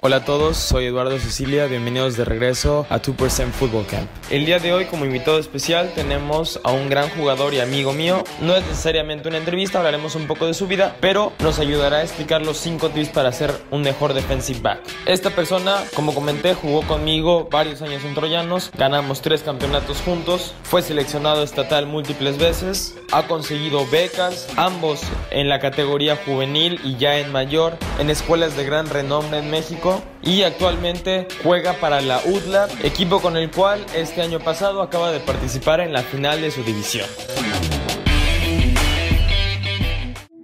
Hola a todos, soy Eduardo Cecilia, bienvenidos de regreso a 2% Football Camp. El día de hoy como invitado especial tenemos a un gran jugador y amigo mío. No es necesariamente una entrevista, hablaremos un poco de su vida, pero nos ayudará a explicar los 5 tips para ser un mejor defensive back. Esta persona, como comenté, jugó conmigo varios años en Troyanos, ganamos 3 campeonatos juntos, fue seleccionado estatal múltiples veces, ha conseguido becas, ambos en la categoría juvenil y ya en mayor, en escuelas de gran renombre en México y actualmente juega para la UDLA, equipo con el cual este año pasado acaba de participar en la final de su división.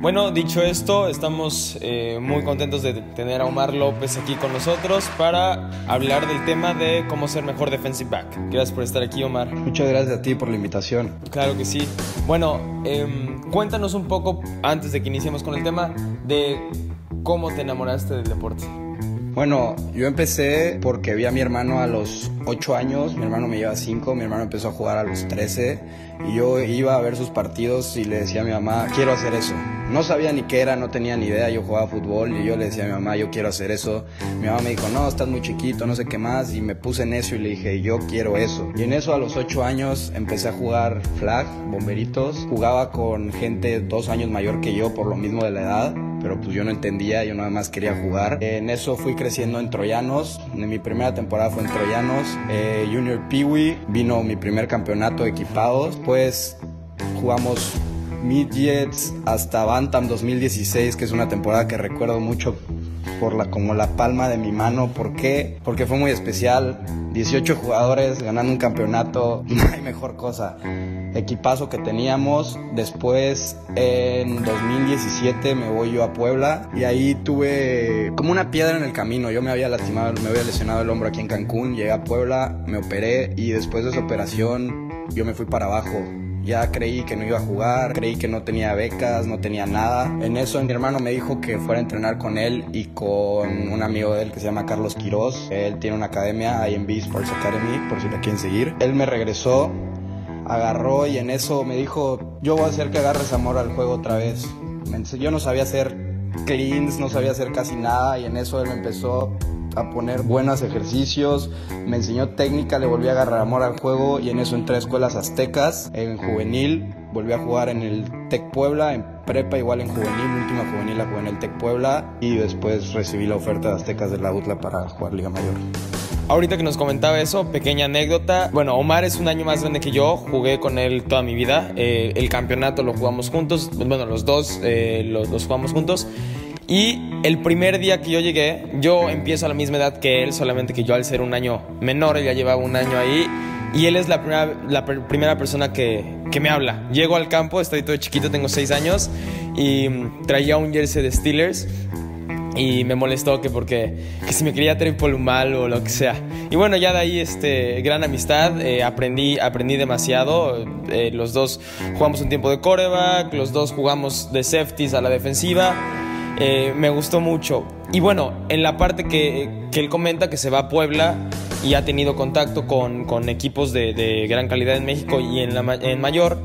Bueno, dicho esto, estamos eh, muy contentos de tener a Omar López aquí con nosotros para hablar del tema de cómo ser mejor defensive back. Gracias por estar aquí, Omar. Muchas gracias a ti por la invitación. Claro que sí. Bueno, em, cuéntanos un poco, antes de que iniciemos con el tema, de cómo te enamoraste del deporte. Bueno, yo empecé porque vi a mi hermano a los 8 años, mi hermano me lleva 5, mi hermano empezó a jugar a los 13 y yo iba a ver sus partidos y le decía a mi mamá, quiero hacer eso. No sabía ni qué era, no tenía ni idea, yo jugaba fútbol y yo le decía a mi mamá, yo quiero hacer eso. Mi mamá me dijo, no, estás muy chiquito, no sé qué más y me puse en eso y le dije, yo quiero eso. Y en eso a los 8 años empecé a jugar flag, bomberitos, jugaba con gente dos años mayor que yo por lo mismo de la edad pero pues yo no entendía, yo nada más quería jugar. En eso fui creciendo en Troyanos, mi primera temporada fue en Troyanos, eh, Junior Peewee, vino mi primer campeonato equipados, pues jugamos Midgets hasta Bantam 2016, que es una temporada que recuerdo mucho por la, como la palma de mi mano. ¿Por qué? Porque fue muy especial. 18 jugadores ganando un campeonato, no hay mejor cosa. Equipazo que teníamos. Después, en 2017, me voy yo a Puebla y ahí tuve como una piedra en el camino. Yo me había lastimado, me había lesionado el hombro aquí en Cancún. Llegué a Puebla, me operé y después de esa operación, yo me fui para abajo ya creí que no iba a jugar, creí que no tenía becas, no tenía nada. En eso mi hermano me dijo que fuera a entrenar con él y con un amigo de él que se llama Carlos Quiroz. Él tiene una academia, IMB Sports Academy, por si la quieren seguir. Él me regresó, agarró y en eso me dijo, yo voy a hacer que agarres amor al juego otra vez. Yo no sabía hacer cleans, no sabía hacer casi nada y en eso él me empezó a poner buenos ejercicios, me enseñó técnica, le volví a agarrar amor al juego y en eso entré a escuelas aztecas, en juvenil, volví a jugar en el Tec Puebla, en prepa igual en juvenil, última juvenil la jugué en el Tec Puebla y después recibí la oferta de aztecas de la UTLA para jugar Liga Mayor. Ahorita que nos comentaba eso, pequeña anécdota. Bueno, Omar es un año más grande que yo, jugué con él toda mi vida. Eh, el campeonato lo jugamos juntos, bueno, los dos eh, los, los jugamos juntos. Y el primer día que yo llegué, yo empiezo a la misma edad que él, solamente que yo al ser un año menor, él ya llevaba un año ahí. Y él es la primera, la primera persona que, que, me habla. Llego al campo, estoy todo chiquito, tengo 6 años, y traía un jersey de Steelers. Y me molestó que porque que si me quería traer mal o lo que sea. Y bueno, ya de ahí, este, gran amistad, eh, aprendí, aprendí demasiado. Eh, los dos jugamos un tiempo de coreback, los dos jugamos de safeties a la defensiva. Eh, me gustó mucho. Y bueno, en la parte que, que, él comenta que se va a Puebla y ha tenido contacto con, con equipos de, de, gran calidad en México y en, la, en mayor,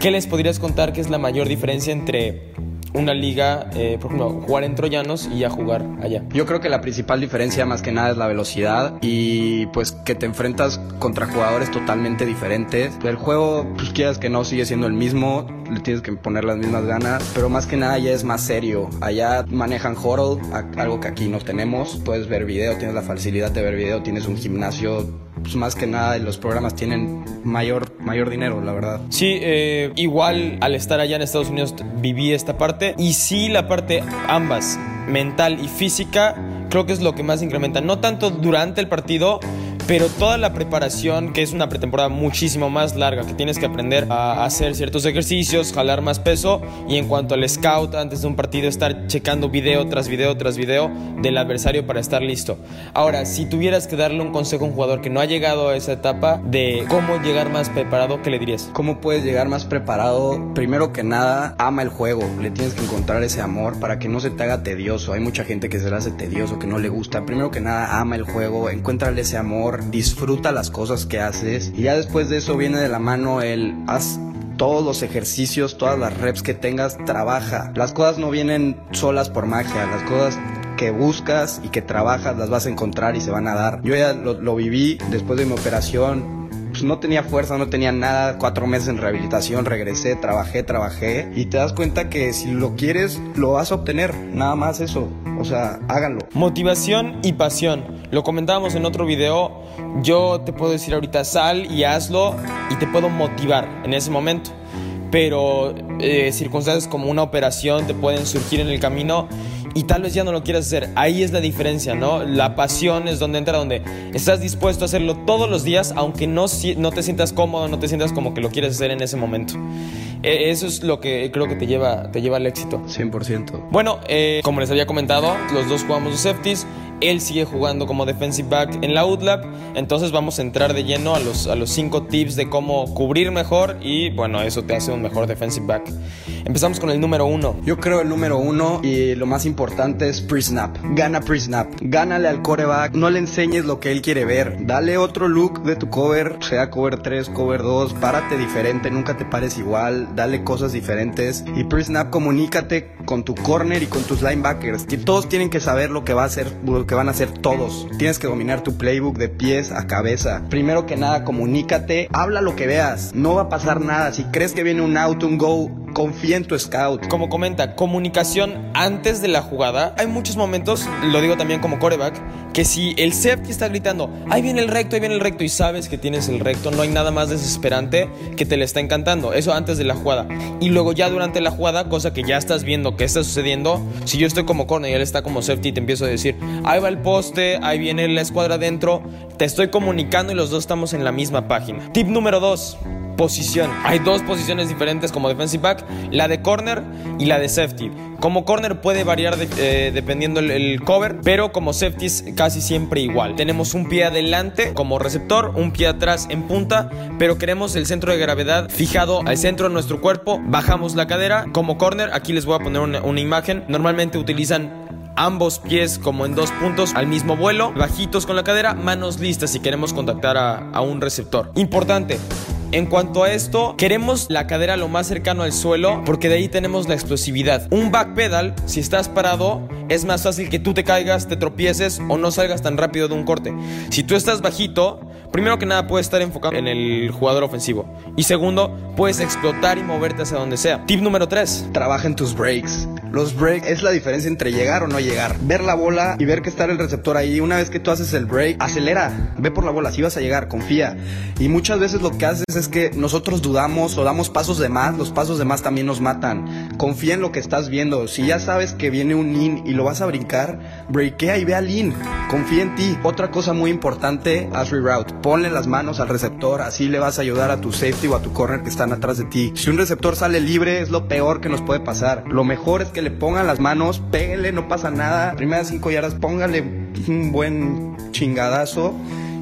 ¿qué les podrías contar que es la mayor diferencia entre una liga, eh, por ejemplo, jugar en Troyanos y a jugar allá? Yo creo que la principal diferencia más que nada es la velocidad y pues que te enfrentas contra jugadores totalmente diferentes. El juego, pues quieras que no, sigue siendo el mismo, le tienes que poner las mismas ganas, pero más que nada ya es más serio. Allá manejan huddle, algo que aquí no tenemos. Puedes ver video, tienes la facilidad de ver video, tienes un gimnasio pues más que nada los programas tienen mayor, mayor dinero, la verdad. Sí, eh, igual al estar allá en Estados Unidos viví esta parte y sí la parte ambas, mental y física, creo que es lo que más incrementa. No tanto durante el partido, pero toda la preparación, que es una pretemporada muchísimo más larga, que tienes que aprender a hacer ciertos ejercicios, jalar más peso y en cuanto al scout antes de un partido estar checando video tras video tras video del adversario para estar listo. Ahora, si tuvieras que darle un consejo a un jugador que no ha llegado a esa etapa de cómo llegar más preparado, ¿qué le dirías? ¿Cómo puedes llegar más preparado? Primero que nada, ama el juego, le tienes que encontrar ese amor para que no se te haga tedioso. Hay mucha gente que se le hace tedioso, que no le gusta. Primero que nada, ama el juego, encuéntrale ese amor disfruta las cosas que haces y ya después de eso viene de la mano el haz todos los ejercicios, todas las reps que tengas, trabaja. Las cosas no vienen solas por magia, las cosas que buscas y que trabajas las vas a encontrar y se van a dar. Yo ya lo, viví después de mi operación no tenía fuerza, no tenía nada, cuatro meses en rehabilitación, regresé, trabajé, trabajé y te das cuenta que si lo quieres, lo vas a obtener, nada más eso, o sea, háganlo. Motivación y pasión, lo comentábamos en otro video, yo te puedo decir ahorita sal y hazlo y te puedo motivar en ese momento pero eh, circunstancias como una operación te pueden surgir en el camino y tal vez ya no lo quieras hacer. Ahí es la diferencia, ¿no? La pasión es donde entra, donde estás dispuesto a hacerlo todos los días, aunque no, no te sientas cómodo, no te sientas como que lo quieres hacer en ese momento. E, eso es lo que creo que te lleva, te lleva al éxito. 100%. Bueno, eh, como les había comentado, los dos jugamos de safeties. Él sigue jugando como defensive back en la UTLAB. Entonces vamos a entrar de lleno a los, a los cinco tips de cómo cubrir mejor y bueno, eso te hace un mejor defensive back. Empezamos con el número uno. Yo creo el número uno y lo más importante es pre-snap. Gana pre-snap. Gánale al coreback. No le enseñes lo que él quiere ver. Dale otro look de tu cover, sea cover 3, cover 2. Párate diferente, nunca te pares igual. Dale cosas diferentes. Y pre-snap comunícate con tu corner y con tus linebackers. Que todos tienen que saber lo que va a hacer, lo que van a hacer todos. Tienes que dominar tu playbook de pies a cabeza. Primero que nada, comunícate. Habla lo que veas. No va a pasar nada. Si crees que viene un out, un go, confía en tu scout. Como comenta, comunicación antes de la jugada. Hay muchos momentos, lo digo también como coreback, que si el safety está gritando, ahí viene el recto, ahí viene el recto, y sabes que tienes el recto, no hay nada más desesperante que te le está encantando. Eso antes de la jugada. Y luego ya durante la jugada, cosa que ya estás viendo que está sucediendo, si yo estoy como corner y él está como safety, te empiezo a decir, ahí va el poste, ahí viene la escuadra adentro, te estoy comunicando y los dos estamos en la misma página. Tip número 2 posición. Hay dos posiciones diferentes como defensive back, la de corner y la de safety. Como corner puede variar eh, dependiendo el, cover, pero como safety es casi siempre igual. Tenemos un pie adelante como receptor, un pie atrás en punta, pero queremos el centro de gravedad fijado al centro de nuestro cuerpo. Bajamos la cadera. Como corner, aquí les voy a poner una, imagen. Normalmente utilizan ambos pies como en dos puntos al mismo vuelo, bajitos con la cadera, manos listas si queremos contactar a un receptor. Importante, en cuanto a esto, queremos la cadera lo más cercano al suelo porque de ahí tenemos la explosividad. Un back pedal, si estás parado, es más fácil que tú te caigas, te tropieces o no salgas tan rápido de un corte. Si tú estás bajito, primero que nada puedes estar enfocado en el jugador ofensivo. Y segundo, puedes explotar y moverte hacia donde sea. Tip número 3. Trabaja en tus breaks. Los breaks es la diferencia entre llegar o no llegar. Ver la bola y ver que está el receptor ahí. Una vez que tú haces el break, acelera. Ve por la bola. Si vas a llegar, confía. Y muchas veces lo que haces es que nosotros dudamos o damos pasos de más. Los pasos de más también nos matan. Confía en lo que estás viendo. Si ya sabes que viene un in y lo vas a brincar, breakea y ve al in. Confía en ti. Otra cosa muy importante, haz reroute. Ponle las manos al receptor. Así le vas a ayudar a tu safety o a tu corner que están atrás de ti. Si un receptor sale libre, es lo peor que nos puede pasar. Lo mejor es que le pongan las manos, péguele, no pasa nada. Primeras cinco yardas, póngale un buen chingadazo.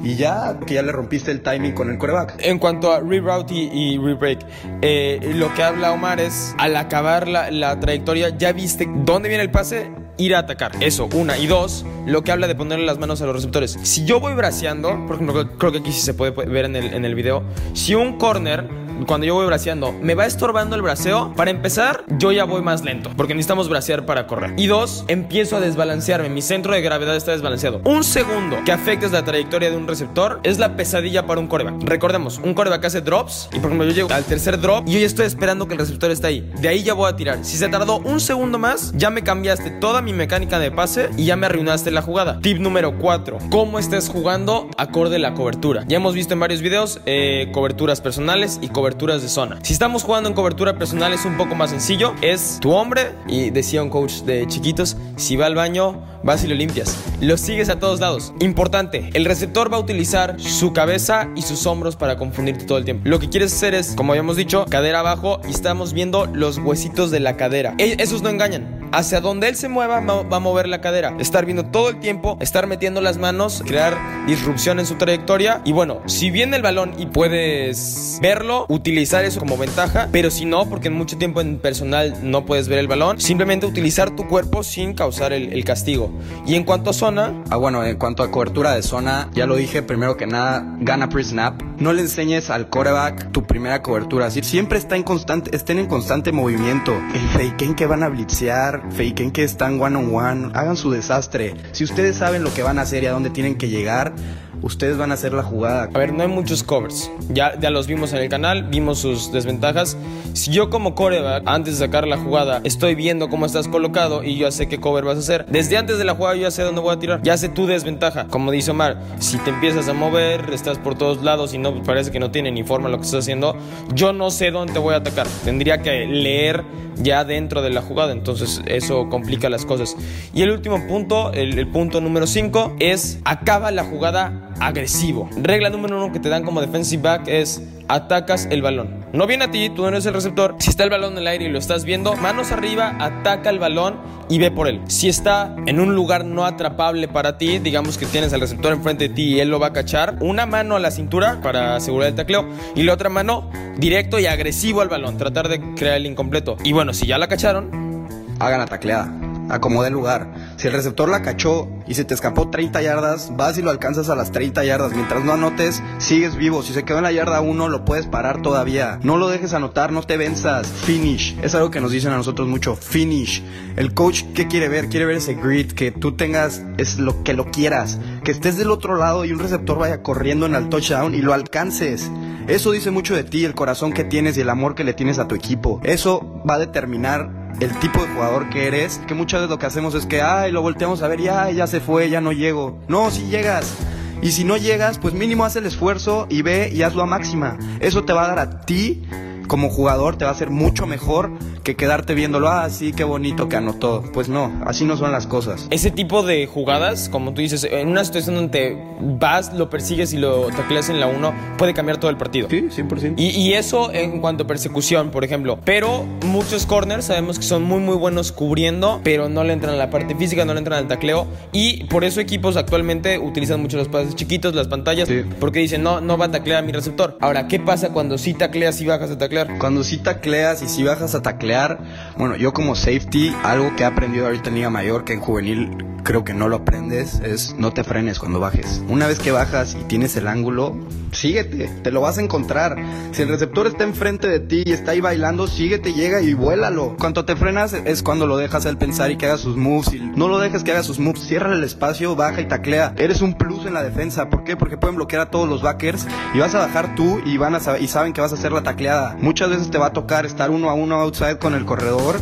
Y ya, que ya le rompiste el timing con el coreback. En cuanto a reroute y, rebreak, eh, lo que habla Omar es, al acabar la, la trayectoria, ya viste dónde viene el pase, ir a atacar. Eso, una. Y dos, lo que habla de ponerle las manos a los receptores. Si yo voy braceando, por ejemplo, creo que aquí sí se puede ver en el, en el video, si un corner cuando yo voy braceando, me va estorbando el braceo, para empezar, yo ya voy más lento, porque necesitamos bracear para correr. Y dos, empiezo a desbalancearme, mi centro de gravedad está desbalanceado. Un segundo que afectes la trayectoria de un receptor es la pesadilla para un coreback. Recordemos, un coreback hace drops y por ejemplo yo llego al tercer drop y yo ya estoy esperando que el receptor esté ahí. De ahí ya voy a tirar. Si se tardó un segundo más, ya me cambiaste toda mi mecánica de pase y ya me arruinaste la jugada. Tip número 4. ¿Cómo estés jugando acorde a la cobertura? Ya hemos visto en varios videos eh, coberturas personales y coberturas coberturas de zona. Si estamos jugando en cobertura personal es un poco más sencillo. Es tu hombre y decía un coach de chiquitos, si va al baño, vas y lo limpias. Lo sigues a todos lados. Importante, el receptor va a utilizar su cabeza y sus hombros para confundirte todo el tiempo. Lo que quieres hacer es, como habíamos dicho, cadera abajo y estamos viendo los huesitos de la cadera. E, esos no engañan hacia donde él se mueva va a mover la cadera. Estar viendo todo el tiempo, estar metiendo las manos, crear disrupción en su trayectoria. Y bueno, si viene el balón y puedes verlo, utilizar eso como ventaja. Pero si no, porque en mucho tiempo en personal no puedes ver el balón, simplemente utilizar tu cuerpo sin causar el, castigo. Y en cuanto a zona... Ah, bueno, en cuanto a cobertura de zona, ya lo dije, primero que nada, gana pre-snap. No le enseñes al coreback tu primera cobertura. Siempre está en constante, estén en constante movimiento. El fake que van a blitzear, faken que están one on one, hagan su desastre. Si ustedes saben lo que van a hacer y a dónde tienen que llegar, ustedes van a hacer la jugada. A ver, no hay muchos covers. Ya, ya los vimos en el canal, vimos sus desventajas. Si yo como coreback, antes de sacar la jugada, estoy viendo cómo estás colocado y yo sé qué cover vas a hacer, desde antes de la jugada yo ya sé dónde voy a tirar. Ya sé tu desventaja. Como dice Omar, si te empiezas a mover, estás por todos lados y no parece que no tiene ni forma lo que estás haciendo, yo no sé dónde voy a atacar. Tendría que leer ya dentro de la jugada, entonces eso complica las cosas. Y el último punto, el, el punto número 5, es acaba la jugada agresivo. Regla número uno que te dan como defensive back es atacas el balón. No viene a ti, tú no eres el receptor. Si está el balón en el aire y lo estás viendo, manos arriba, ataca el balón y ve por él. Si está en un lugar no atrapable para ti, digamos que tienes al receptor enfrente de ti y él lo va a cachar, una mano a la cintura para asegurar el tacleo y la otra mano directo y agresivo al balón, tratar de crear el incompleto. Y bueno, si ya la cacharon, hagan la tacleada acomode el lugar. Si el receptor la cachó y se te escapó 30 yardas, vas y lo alcanzas a las 30 yardas. Mientras no anotes, sigues vivo. Si se quedó en la yarda 1, lo puedes parar todavía. No lo dejes anotar, no te venzas. Finish. Es algo que nos dicen a nosotros mucho. Finish. El coach, ¿qué quiere ver? Quiere ver ese grit, que tú tengas, es lo que lo quieras. Que estés del otro lado y un receptor vaya corriendo en el touchdown y lo alcances. Eso dice mucho de ti, el corazón que tienes y el amor que le tienes a tu equipo. Eso va a determinar el tipo de jugador que eres, que muchas veces lo que hacemos es que, ay, lo volteamos a ver, ya, ya se fue, ya no llego. No, si llegas. Y si no llegas, pues mínimo haz el esfuerzo y ve y hazlo a máxima. Eso te va a dar a ti como jugador te va a ser mucho mejor que quedarte viéndolo, ah, sí, qué bonito que anotó. Pues no, así no son las cosas. Ese tipo de jugadas, como tú dices, en una situación donde vas, lo persigues y lo tacleas en la 1, puede cambiar todo el partido. Sí, 100%. Y, y eso en cuanto a persecución, por ejemplo. Pero muchos corners sabemos que son muy, muy buenos cubriendo, pero no le entran a la parte física, no le entran al tacleo. Y por eso equipos actualmente utilizan mucho los pases chiquitos, las pantallas, porque dicen, no, no va a taclear a mi receptor. Ahora, ¿qué pasa cuando sí tacleas y bajas a taclear? Cuando sí tacleas y si bajas a taclear, bueno, yo como safety, algo que he aprendido ahorita en Liga Mayor, que en juvenil creo que no lo aprendes, es no te frenes cuando bajes. Una vez que bajas y tienes el ángulo, síguete, te lo vas a encontrar. Si el receptor está enfrente de ti y está ahí bailando, síguete, llega y vuélalo. Cuando te frenas es cuando lo dejas al pensar y que haga sus moves. Y no lo dejes que haga sus moves, cierra el espacio, baja y taclea. Eres un plus en la defensa. ¿Por qué? Porque pueden bloquear a todos los backers y vas a bajar tú y van a y saben que vas a hacer la tacleada. Muchas veces te va a tocar estar uno a uno outside con el corredor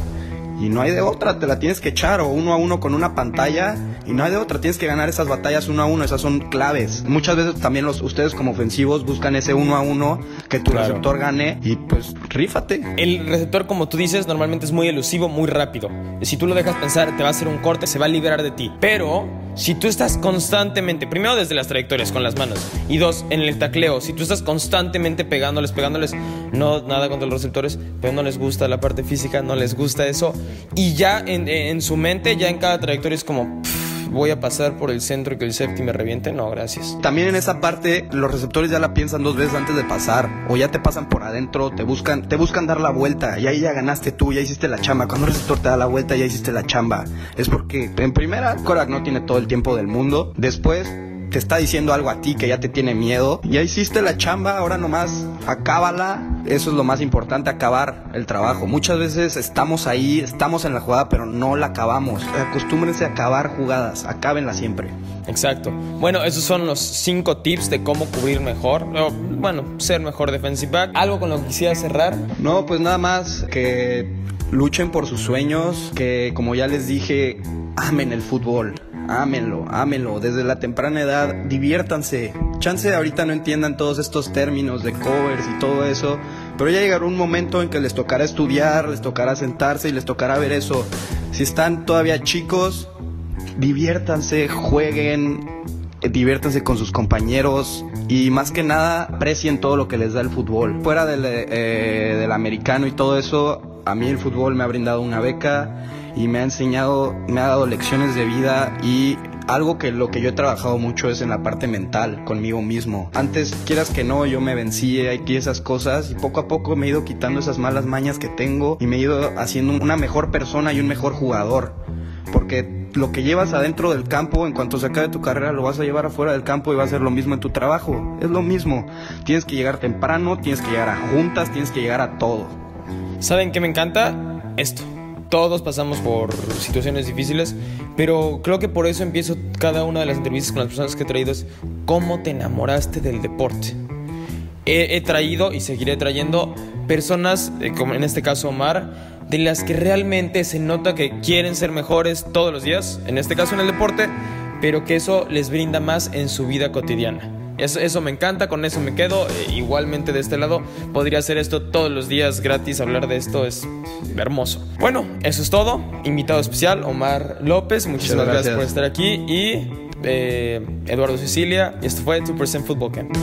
y no hay de otra, te la tienes que echar o uno a uno con una pantalla y no hay de otra, tienes que ganar esas batallas uno a uno, esas son claves. Muchas veces también los ustedes como ofensivos buscan ese uno a uno que tu receptor gane y pues rífate. El receptor como tú dices normalmente es muy elusivo, muy rápido. Si tú lo dejas pensar, te va a hacer un corte, se va a liberar de ti. Pero si tú estás constantemente, primero desde las trayectorias con las manos y dos, en el tacleo, si tú estás constantemente pegándoles, pegándoles, no nada contra los receptores, pero no les gusta la parte física, no les gusta eso y ya en, su mente, ya en cada trayectoria es como voy a pasar por el centro y que el safety me reviente. No, gracias. También en esa parte, los receptores ya la piensan dos veces antes de pasar. O ya te pasan por adentro, te buscan, te buscan dar la vuelta. Y ahí ya ganaste tú, ya hiciste la chamba. Cuando el receptor te da la vuelta, ya hiciste la chamba. Es porque, en primera, Korak no tiene todo el tiempo del mundo. Después, te está diciendo algo a ti que ya te tiene miedo. Ya hiciste la chamba, ahora nomás acábala. Eso es lo más importante, acabar el trabajo. Muchas veces estamos ahí, estamos en la jugada, pero no la acabamos. Acostúmbrense a acabar jugadas, acábenla siempre. Exacto. Bueno, esos son los cinco tips de cómo cubrir mejor. O, bueno, ser mejor defensive back. ¿Algo con lo que quisiera cerrar? No, pues nada más que luchen por sus sueños, que como ya les dije, amen el fútbol ámenlo, ámenlo. Desde la temprana edad, diviértanse. Chance ahorita no entiendan todos estos términos de covers y todo eso, pero ya llegará un momento en que les tocará estudiar, les tocará sentarse y les tocará ver eso. Si están todavía chicos, diviértanse, jueguen, diviértanse con sus compañeros y más que nada aprecien todo lo que les da el fútbol. Fuera del, eh, del americano y todo eso, a mí el fútbol me ha brindado una beca y me ha enseñado, me ha dado lecciones de vida y algo que lo que yo he trabajado mucho es en la parte mental, conmigo mismo. Antes, quieras que no, yo me vencía y esas cosas y poco a poco me he ido quitando esas malas mañas que tengo y me he ido haciendo una mejor persona y un mejor jugador. Porque lo que llevas adentro del campo, en cuanto se acabe tu carrera, lo vas a llevar afuera del campo y va a ser lo mismo en tu trabajo. Es lo mismo. Tienes que llegar temprano, tienes que llegar a juntas, tienes que llegar a todo. ¿Saben qué me encanta? Esto todos pasamos por situaciones difíciles, pero creo que por eso empiezo cada una de las entrevistas con las personas que he traído es cómo te enamoraste del deporte. He, he traído y seguiré trayendo personas, eh, como en este caso Omar, de las que realmente se nota que quieren ser mejores todos los días, en este caso en el deporte, pero que eso les brinda más en su vida cotidiana. Eso, eso me encanta, con eso me quedo. Eh, igualmente de este lado, podría hacer esto todos los días gratis, hablar de esto es hermoso. Bueno, eso es todo. Invitado especial, Omar López, muchísimas gracias. gracias. por estar aquí. Y eh, Eduardo Sicilia, y esto fue 2% Football Camp.